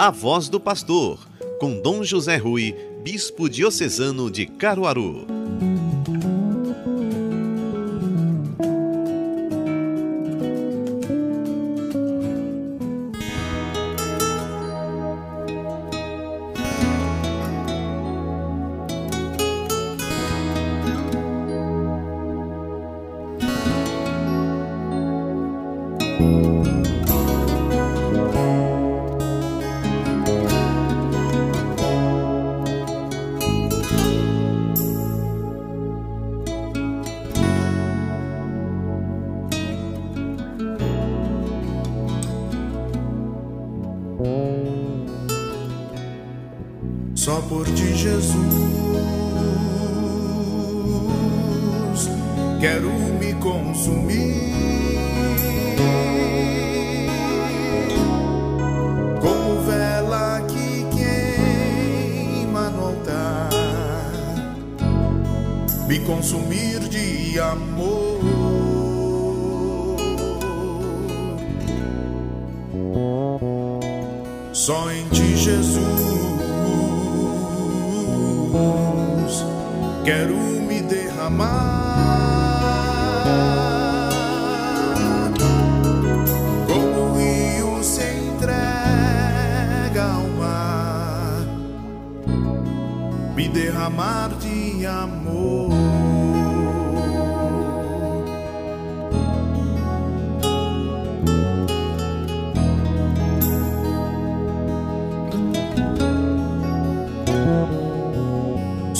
A Voz do Pastor, com Dom José Rui, Bispo Diocesano de Caruaru. Quero me consumir. Como vela que queima no altar, me consumir de amor. Só em ti, Jesus, quero me derramar.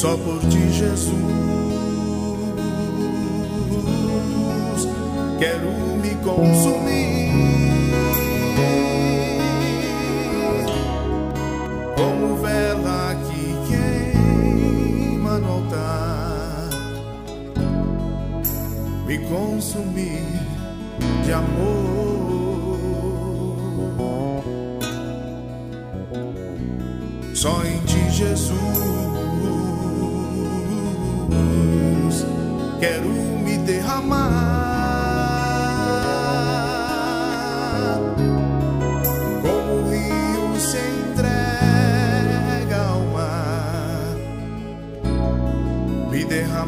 Só por ti, Jesus, quero me consumir.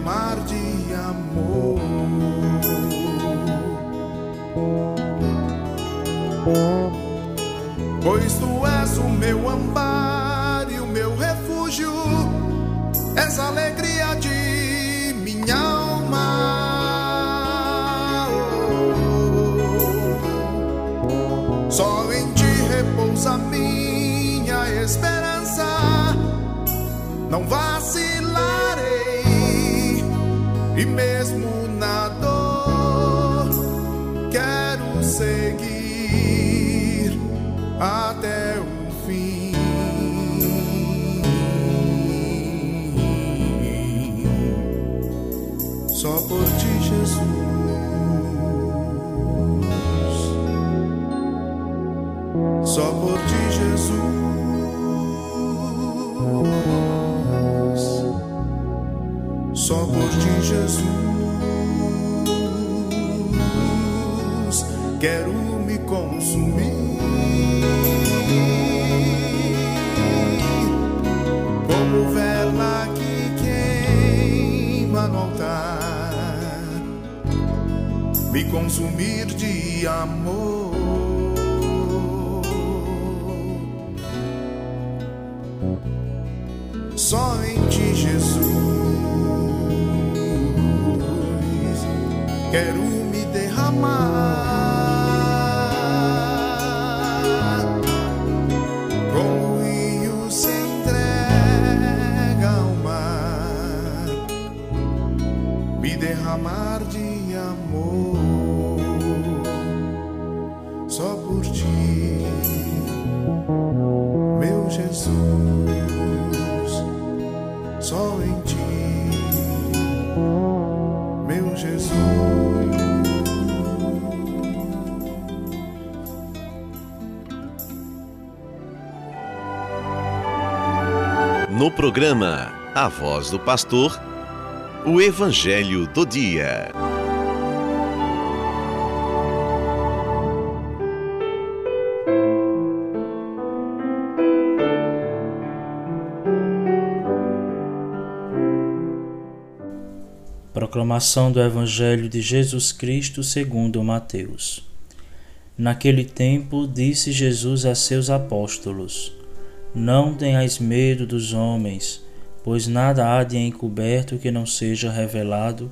Derramar de amor. Pois tu és o meu amparo e o meu refúgio, és a alegria de minha alma. Só em ti repousa minha esperança, não vacilarei, Só por ti, Jesus. Só por ti, consumir de amor. Só em ti, Jesus, quero me derramar. programa A Voz do Pastor, o Evangelho do Dia. Proclamação do Evangelho de Jesus Cristo segundo Mateus. Naquele tempo disse Jesus a seus apóstolos: não tenhais medo dos homens, pois nada há de encoberto que não seja revelado,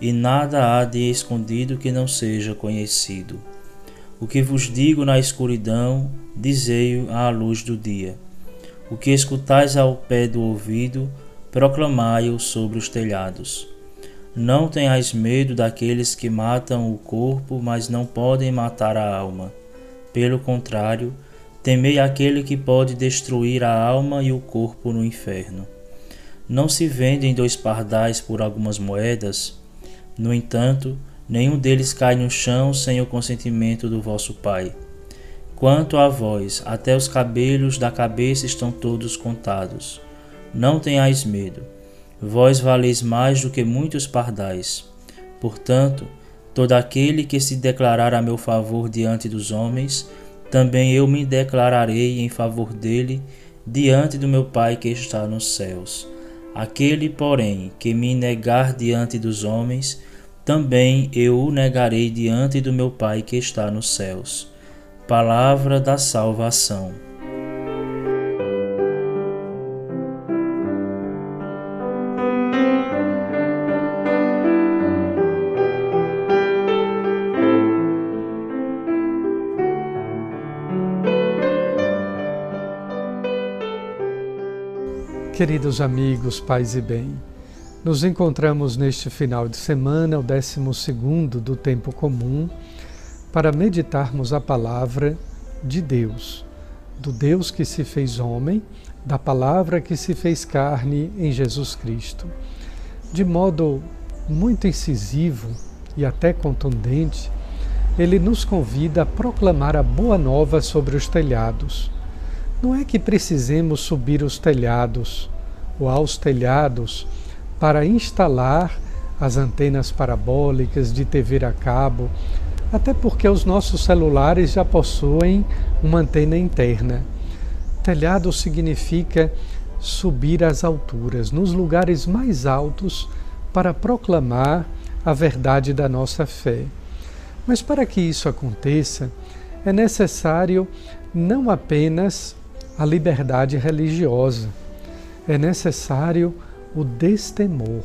e nada há de escondido que não seja conhecido. O que vos digo na escuridão, dizei-o à luz do dia. O que escutais ao pé do ouvido, proclamai-o sobre os telhados. Não tenhais medo daqueles que matam o corpo, mas não podem matar a alma. Pelo contrário, temei aquele que pode destruir a alma e o corpo no inferno. Não se vendem dois pardais por algumas moedas? No entanto, nenhum deles cai no chão sem o consentimento do vosso Pai. Quanto a vós, até os cabelos da cabeça estão todos contados. Não tenhais medo Vós valeis mais do que muitos pardais. Portanto, todo aquele que se declarar a meu favor diante dos homens, também eu me declararei em favor dele diante do meu Pai que está nos céus. Aquele, porém, que me negar diante dos homens, também eu o negarei diante do meu Pai que está nos céus. Palavra da salvação. Queridos amigos, pais e bem, nos encontramos neste final de semana, o 12 do tempo comum, para meditarmos a palavra de Deus, do Deus que se fez homem, da palavra que se fez carne em Jesus Cristo. De modo muito incisivo e até contundente, ele nos convida a proclamar a boa nova sobre os telhados não é que precisemos subir os telhados ou aos telhados para instalar as antenas parabólicas de TV a cabo, até porque os nossos celulares já possuem uma antena interna. Telhado significa subir às alturas, nos lugares mais altos, para proclamar a verdade da nossa fé. Mas para que isso aconteça, é necessário não apenas a liberdade religiosa. É necessário o destemor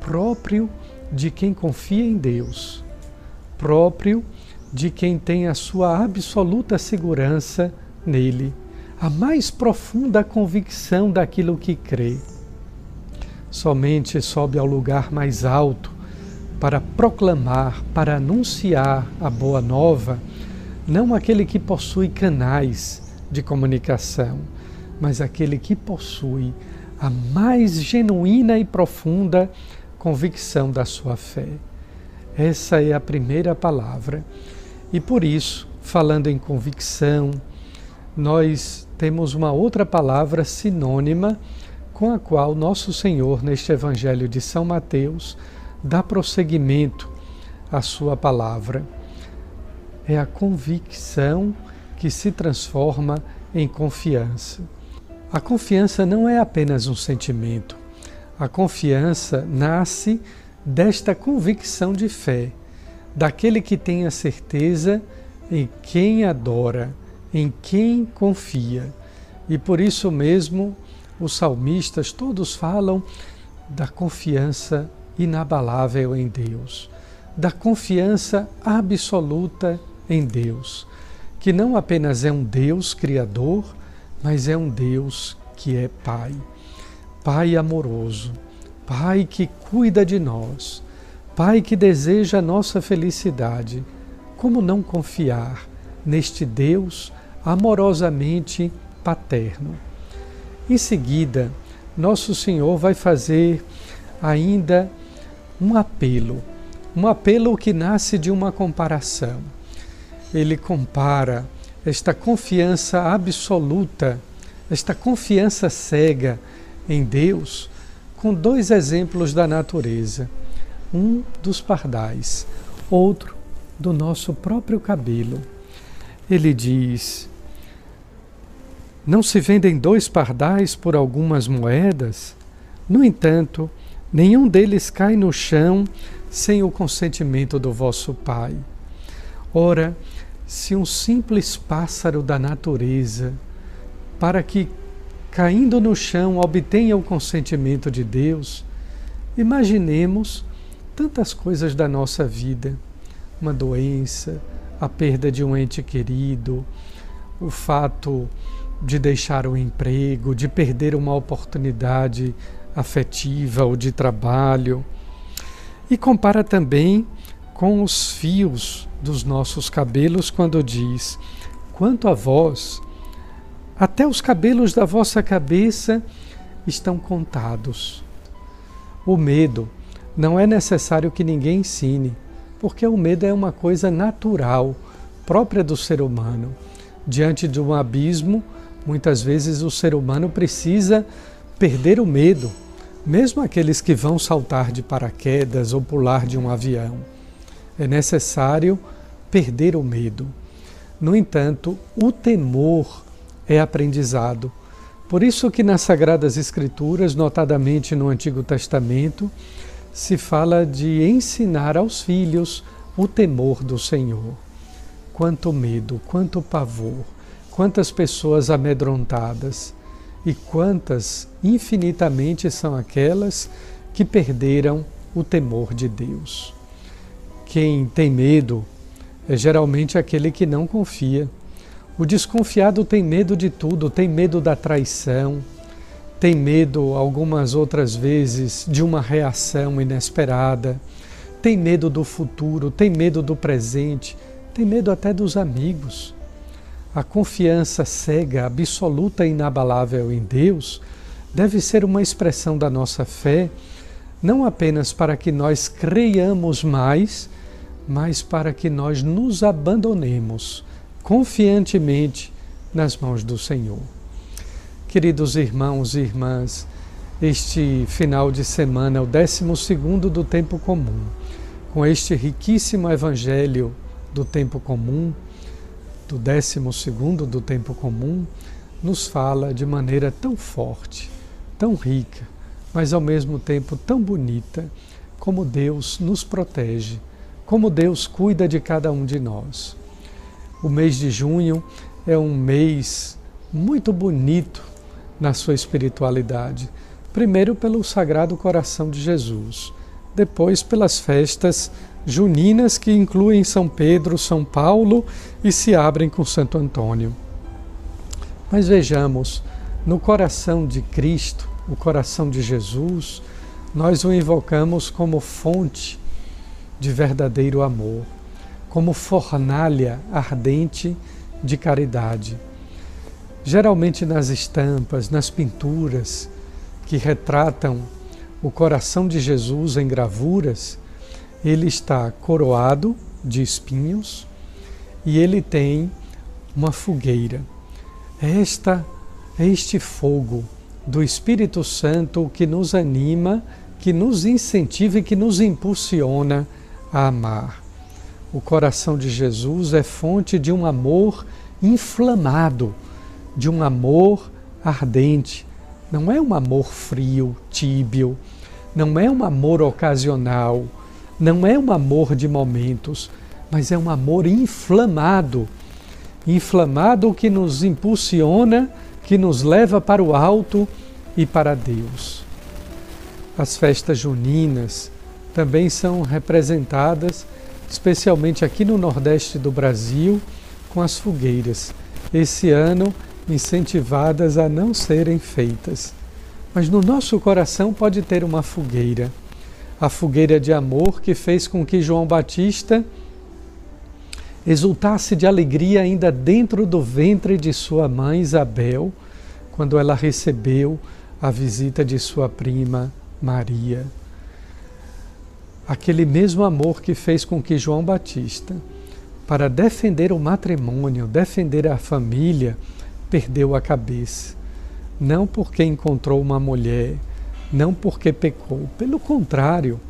próprio de quem confia em Deus, próprio de quem tem a sua absoluta segurança nele, a mais profunda convicção daquilo que crê. Somente sobe ao lugar mais alto para proclamar, para anunciar a boa nova, não aquele que possui canais de comunicação, mas aquele que possui a mais genuína e profunda convicção da sua fé. Essa é a primeira palavra. E por isso, falando em convicção, nós temos uma outra palavra sinônima com a qual nosso Senhor, neste Evangelho de São Mateus, dá prosseguimento à sua palavra. É a convicção que se transforma em confiança. A confiança não é apenas um sentimento. A confiança nasce desta convicção de fé, daquele que tem a certeza em quem adora, em quem confia. E por isso mesmo os salmistas todos falam da confiança inabalável em Deus, da confiança absoluta em Deus que não apenas é um Deus criador, mas é um Deus que é Pai. Pai amoroso, Pai que cuida de nós, Pai que deseja a nossa felicidade. Como não confiar neste Deus amorosamente paterno? Em seguida, nosso Senhor vai fazer ainda um apelo, um apelo que nasce de uma comparação ele compara esta confiança absoluta, esta confiança cega em Deus, com dois exemplos da natureza. Um dos pardais, outro do nosso próprio cabelo. Ele diz: Não se vendem dois pardais por algumas moedas? No entanto, Nenhum deles cai no chão sem o consentimento do vosso Pai. Ora, se um simples pássaro da natureza, para que caindo no chão obtenha o consentimento de Deus, imaginemos tantas coisas da nossa vida, uma doença, a perda de um ente querido, o fato de deixar o emprego, de perder uma oportunidade afetiva ou de trabalho. E compara também com os fios dos nossos cabelos quando diz: Quanto a vós, até os cabelos da vossa cabeça estão contados. O medo não é necessário que ninguém ensine, porque o medo é uma coisa natural, própria do ser humano. Diante de um abismo, muitas vezes o ser humano precisa perder o medo, mesmo aqueles que vão saltar de paraquedas ou pular de um avião. É necessário perder o medo. No entanto, o temor é aprendizado. Por isso que nas Sagradas Escrituras, notadamente no Antigo Testamento, se fala de ensinar aos filhos o temor do Senhor. Quanto medo, quanto pavor, quantas pessoas amedrontadas e quantas infinitamente são aquelas que perderam o temor de Deus. Quem tem medo é geralmente aquele que não confia. O desconfiado tem medo de tudo, tem medo da traição, tem medo, algumas outras vezes, de uma reação inesperada, tem medo do futuro, tem medo do presente, tem medo até dos amigos. A confiança cega, absoluta e inabalável em Deus deve ser uma expressão da nossa fé, não apenas para que nós creiamos mais, mas para que nós nos abandonemos confiantemente nas mãos do Senhor. Queridos irmãos e irmãs, este final de semana é o décimo segundo do tempo comum. Com este riquíssimo evangelho do tempo comum, do décimo segundo do tempo comum, nos fala de maneira tão forte, tão rica, mas ao mesmo tempo tão bonita, como Deus nos protege, como Deus cuida de cada um de nós. O mês de junho é um mês muito bonito na sua espiritualidade. Primeiro, pelo Sagrado Coração de Jesus, depois, pelas festas juninas que incluem São Pedro, São Paulo e se abrem com Santo Antônio. Mas vejamos, no coração de Cristo, o coração de Jesus, nós o invocamos como fonte de verdadeiro amor, como fornalha ardente de caridade. Geralmente nas estampas, nas pinturas que retratam o coração de Jesus em gravuras, ele está coroado de espinhos e ele tem uma fogueira. Esta é este fogo do Espírito Santo que nos anima, que nos incentiva e que nos impulsiona a amar. O coração de Jesus é fonte de um amor inflamado de um amor ardente. Não é um amor frio, tíbio, não é um amor ocasional, não é um amor de momentos, mas é um amor inflamado. Inflamado que nos impulsiona, que nos leva para o alto e para Deus. As festas juninas também são representadas, especialmente aqui no Nordeste do Brasil, com as fogueiras. Esse ano incentivadas a não serem feitas. Mas no nosso coração pode ter uma fogueira, a fogueira de amor que fez com que João Batista exultasse de alegria ainda dentro do ventre de sua mãe Isabel, quando ela recebeu a visita de sua prima Maria. Aquele mesmo amor que fez com que João Batista, para defender o matrimônio, defender a família, perdeu a cabeça. Não porque encontrou uma mulher, não porque pecou, pelo contrário,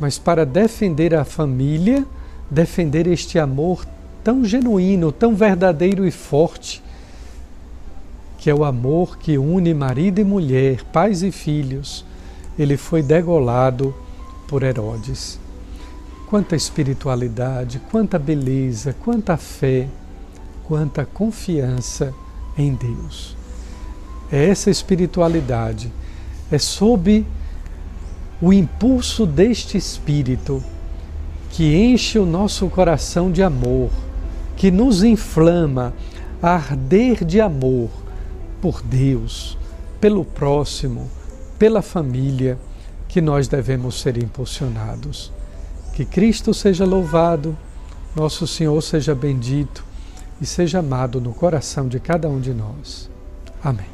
mas para defender a família, defender este amor tão genuíno, tão verdadeiro e forte, que é o amor que une marido e mulher, pais e filhos, ele foi degolado por Herodes. Quanta espiritualidade, quanta beleza, quanta fé, quanta confiança em Deus. É essa espiritualidade, é sob o impulso deste Espírito que enche o nosso coração de amor, que nos inflama a arder de amor por Deus, pelo próximo, pela família, que nós devemos ser impulsionados. Que Cristo seja louvado, nosso Senhor seja bendito e seja amado no coração de cada um de nós. Amém.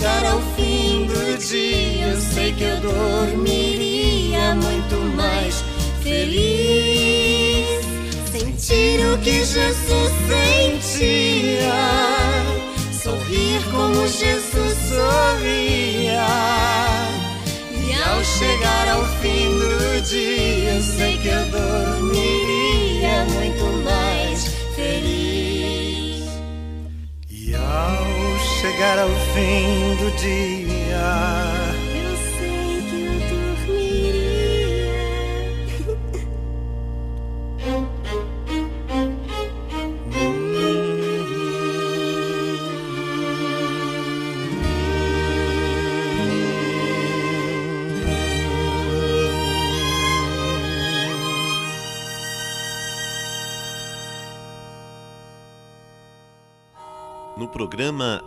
chegar ao fim do dia, sei que eu dormiria muito mais feliz. Sentir o que Jesus sentia, sorrir como Jesus sorria. E ao chegar ao fim do dia, sei que eu dormiria chegar ao fim do dia,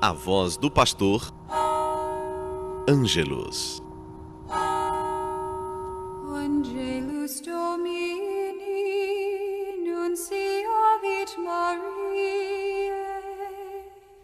A Voz do Pastor, Ângelos.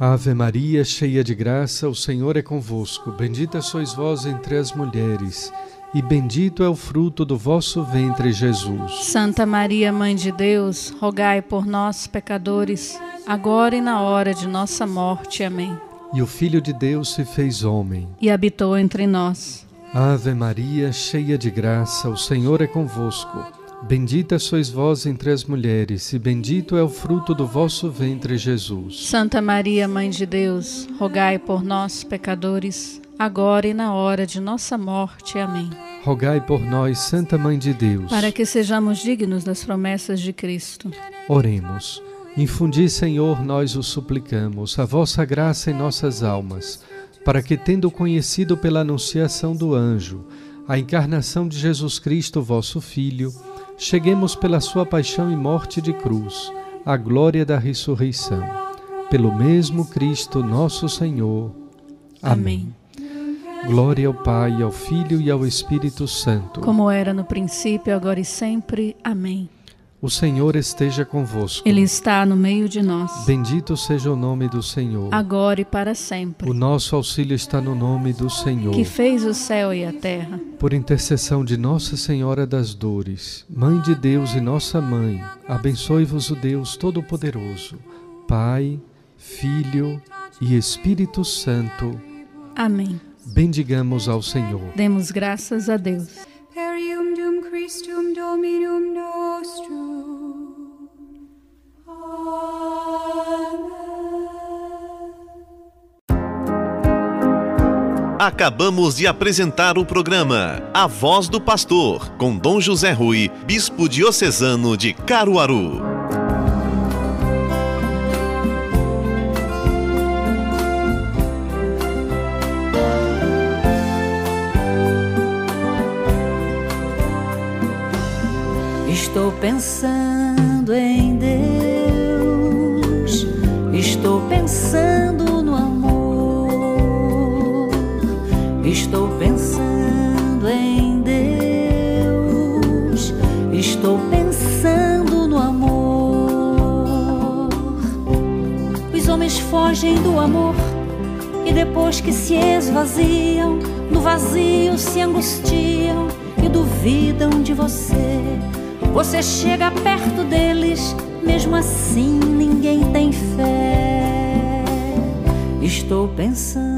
Ave Maria, cheia de graça, o Senhor é convosco. Bendita sois vós entre as mulheres, e bendito é o fruto do vosso ventre, Jesus. Santa Maria, Mãe de Deus, rogai por nós, pecadores, agora e na hora de nossa morte. Amém. E o Filho de Deus se fez homem. E habitou entre nós. Ave Maria, cheia de graça, o Senhor é convosco. Bendita sois vós entre as mulheres, e bendito é o fruto do vosso ventre, Jesus. Santa Maria, Mãe de Deus, rogai por nós, pecadores, agora e na hora de nossa morte. Amém. Rogai por nós, Santa Mãe de Deus. Para que sejamos dignos das promessas de Cristo. Oremos. Infundi, Senhor, nós o suplicamos, a vossa graça em nossas almas, para que, tendo conhecido pela anunciação do anjo a encarnação de Jesus Cristo, vosso Filho, cheguemos pela sua paixão e morte de cruz à glória da ressurreição. Pelo mesmo Cristo, nosso Senhor. Amém. Glória ao Pai, ao Filho e ao Espírito Santo. Como era no princípio, agora e sempre. Amém. O Senhor esteja convosco. Ele está no meio de nós, Bendito seja o nome do Senhor. agora e para sempre. O nosso auxílio está no nome do Senhor. Que fez o céu e a terra. Por intercessão de Nossa Senhora das Dores, Mãe de Deus e nossa Mãe, abençoe-vos o Deus Todo-Poderoso, Pai, Filho e Espírito Santo. Amém. Bendigamos ao Senhor. Demos graças a Deus. Per iundum Christum Dominum nostrum. Acabamos de apresentar o programa A Voz do Pastor, com Dom José Rui, Bispo Diocesano de Caruaru. Estou pensando em Deus, estou pensando estou pensando em Deus, estou pensando no amor. Os homens fogem do amor e depois que se esvaziam, no vazio se angustiam e duvidam de você. Você chega perto deles, mesmo assim ninguém tem fé. Estou pensando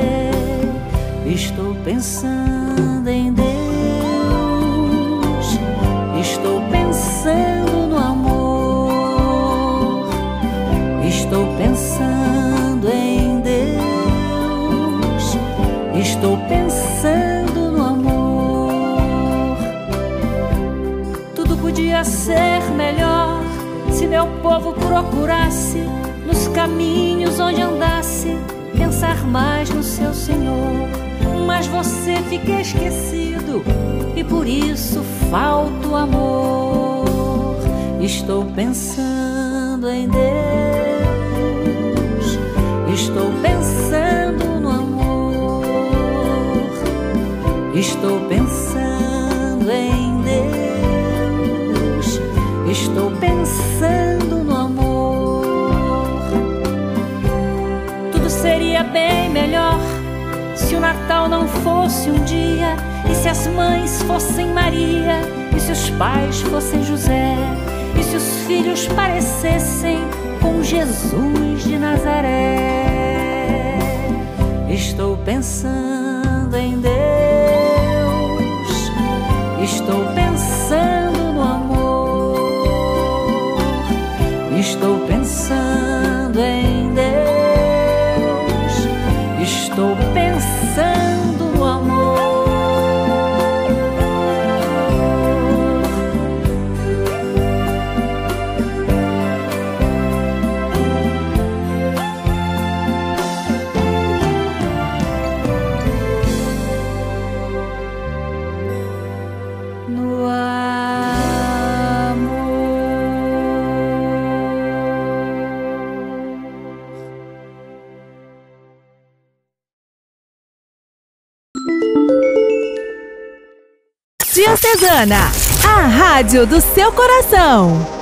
Estou pensando em Deus. Estou pensando no amor. Estou pensando em Deus. Estou pensando no amor. Tudo podia ser melhor se meu povo procurasse nos caminhos onde andasse pensar mais no mas você fica esquecido. E por isso falta o amor. Estou pensando em Deus, estou pensando no amor, estou pensando em Deus, estou pensando no amor. Tudo seria bem melhor se o Natal não fosse um dia, e se as mães fossem Maria, e se os pais fossem José, e se os filhos parecessem com Jesus de Nazaré. Estou pensando em Deus, estou pensando no amor, estou pensando A rádio do seu coração.